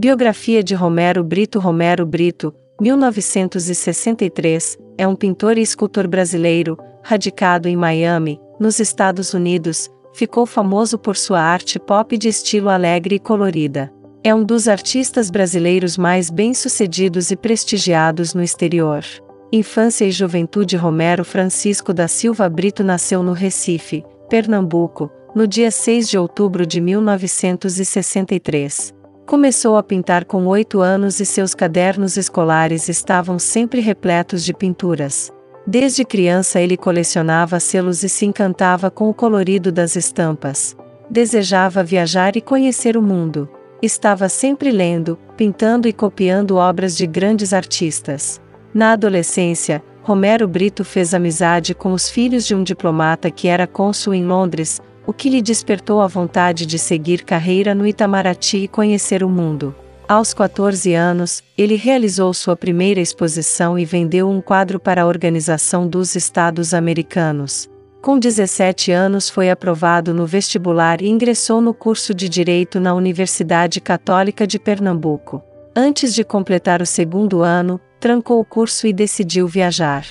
Biografia de Romero Brito Romero Brito, 1963, é um pintor e escultor brasileiro, radicado em Miami, nos Estados Unidos, ficou famoso por sua arte pop de estilo alegre e colorida. É um dos artistas brasileiros mais bem-sucedidos e prestigiados no exterior. Infância e juventude Romero Francisco da Silva Brito nasceu no Recife, Pernambuco, no dia 6 de outubro de 1963. Começou a pintar com oito anos e seus cadernos escolares estavam sempre repletos de pinturas. Desde criança ele colecionava selos e se encantava com o colorido das estampas. Desejava viajar e conhecer o mundo. Estava sempre lendo, pintando e copiando obras de grandes artistas. Na adolescência, Romero Brito fez amizade com os filhos de um diplomata que era cônsul em Londres, o que lhe despertou a vontade de seguir carreira no Itamaraty e conhecer o mundo. Aos 14 anos, ele realizou sua primeira exposição e vendeu um quadro para a Organização dos Estados Americanos. Com 17 anos foi aprovado no vestibular e ingressou no curso de Direito na Universidade Católica de Pernambuco. Antes de completar o segundo ano, trancou o curso e decidiu viajar.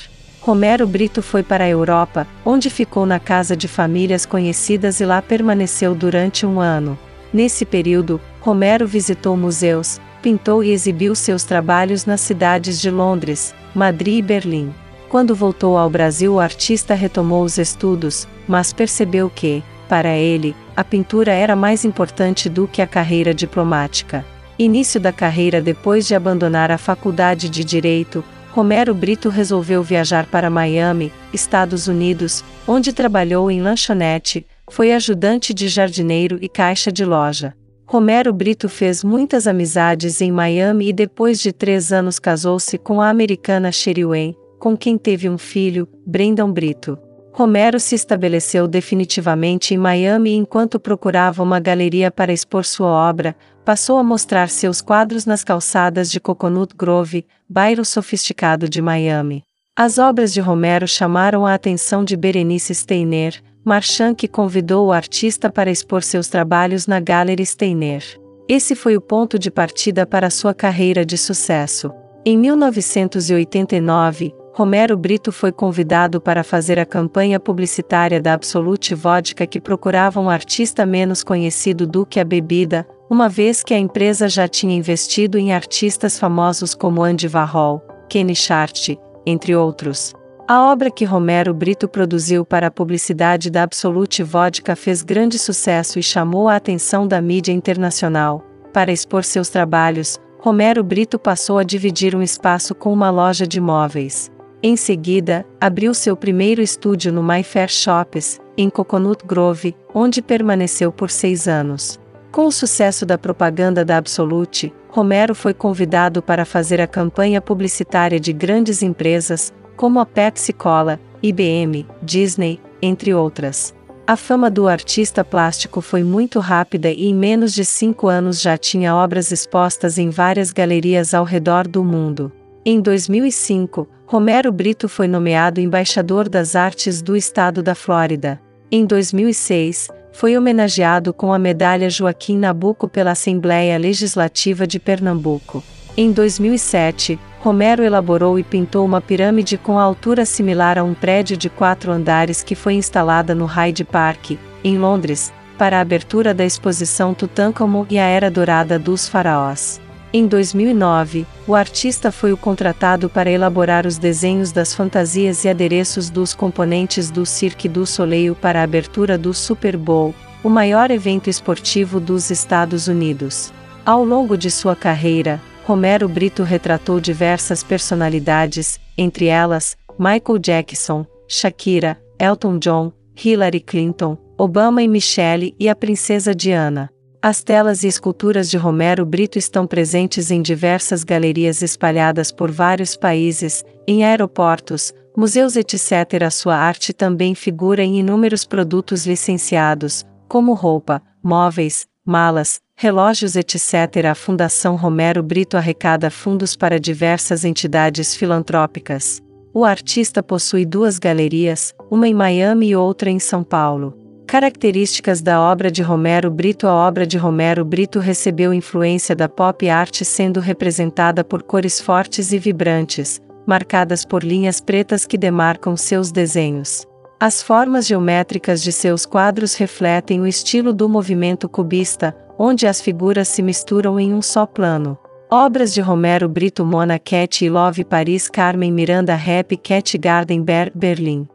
Romero Brito foi para a Europa, onde ficou na casa de famílias conhecidas e lá permaneceu durante um ano. Nesse período, Romero visitou museus, pintou e exibiu seus trabalhos nas cidades de Londres, Madrid e Berlim. Quando voltou ao Brasil, o artista retomou os estudos, mas percebeu que, para ele, a pintura era mais importante do que a carreira diplomática. Início da carreira depois de abandonar a faculdade de Direito, Romero Brito resolveu viajar para Miami, Estados Unidos, onde trabalhou em lanchonete, foi ajudante de jardineiro e caixa de loja. Romero Brito fez muitas amizades em Miami e depois de três anos casou-se com a americana Sherry Wayne, com quem teve um filho, Brendan Brito. Romero se estabeleceu definitivamente em Miami enquanto procurava uma galeria para expor sua obra, passou a mostrar seus quadros nas calçadas de Coconut Grove, bairro sofisticado de Miami. As obras de Romero chamaram a atenção de Berenice Steiner, marchand que convidou o artista para expor seus trabalhos na Gallery Steiner. Esse foi o ponto de partida para sua carreira de sucesso. Em 1989, Romero Brito foi convidado para fazer a campanha publicitária da Absolute Vodka que procurava um artista menos conhecido do que a bebida, uma vez que a empresa já tinha investido em artistas famosos como Andy Warhol, Kenny Chart, entre outros. A obra que Romero Brito produziu para a publicidade da Absolute Vodka fez grande sucesso e chamou a atenção da mídia internacional. Para expor seus trabalhos, Romero Brito passou a dividir um espaço com uma loja de móveis. Em seguida, abriu seu primeiro estúdio no My Fair Shops, em Coconut Grove, onde permaneceu por seis anos. Com o sucesso da propaganda da Absolute, Romero foi convidado para fazer a campanha publicitária de grandes empresas, como a Pepsi Cola, IBM, Disney, entre outras. A fama do artista plástico foi muito rápida e em menos de cinco anos já tinha obras expostas em várias galerias ao redor do mundo. Em 2005, Romero Brito foi nomeado embaixador das artes do estado da Flórida. Em 2006, foi homenageado com a medalha Joaquim Nabuco pela Assembleia Legislativa de Pernambuco. Em 2007, Romero elaborou e pintou uma pirâmide com altura similar a um prédio de quatro andares que foi instalada no Hyde Park, em Londres, para a abertura da exposição Tutankhamon e a Era Dourada dos Faraós. Em 2009, o artista foi o contratado para elaborar os desenhos das fantasias e adereços dos componentes do Cirque du Soleil para a abertura do Super Bowl, o maior evento esportivo dos Estados Unidos. Ao longo de sua carreira, Romero Brito retratou diversas personalidades, entre elas, Michael Jackson, Shakira, Elton John, Hillary Clinton, Obama e Michelle e a princesa Diana. As telas e esculturas de Romero Brito estão presentes em diversas galerias espalhadas por vários países, em aeroportos, museus, etc. Sua arte também figura em inúmeros produtos licenciados, como roupa, móveis, malas, relógios, etc. A Fundação Romero Brito arrecada fundos para diversas entidades filantrópicas. O artista possui duas galerias, uma em Miami e outra em São Paulo. Características da obra de Romero Brito A obra de Romero Brito recebeu influência da pop art sendo representada por cores fortes e vibrantes, marcadas por linhas pretas que demarcam seus desenhos. As formas geométricas de seus quadros refletem o estilo do movimento cubista, onde as figuras se misturam em um só plano. Obras de Romero Brito Mona Cat e Love Paris Carmen Miranda Rap Cat Garden Ber Berlim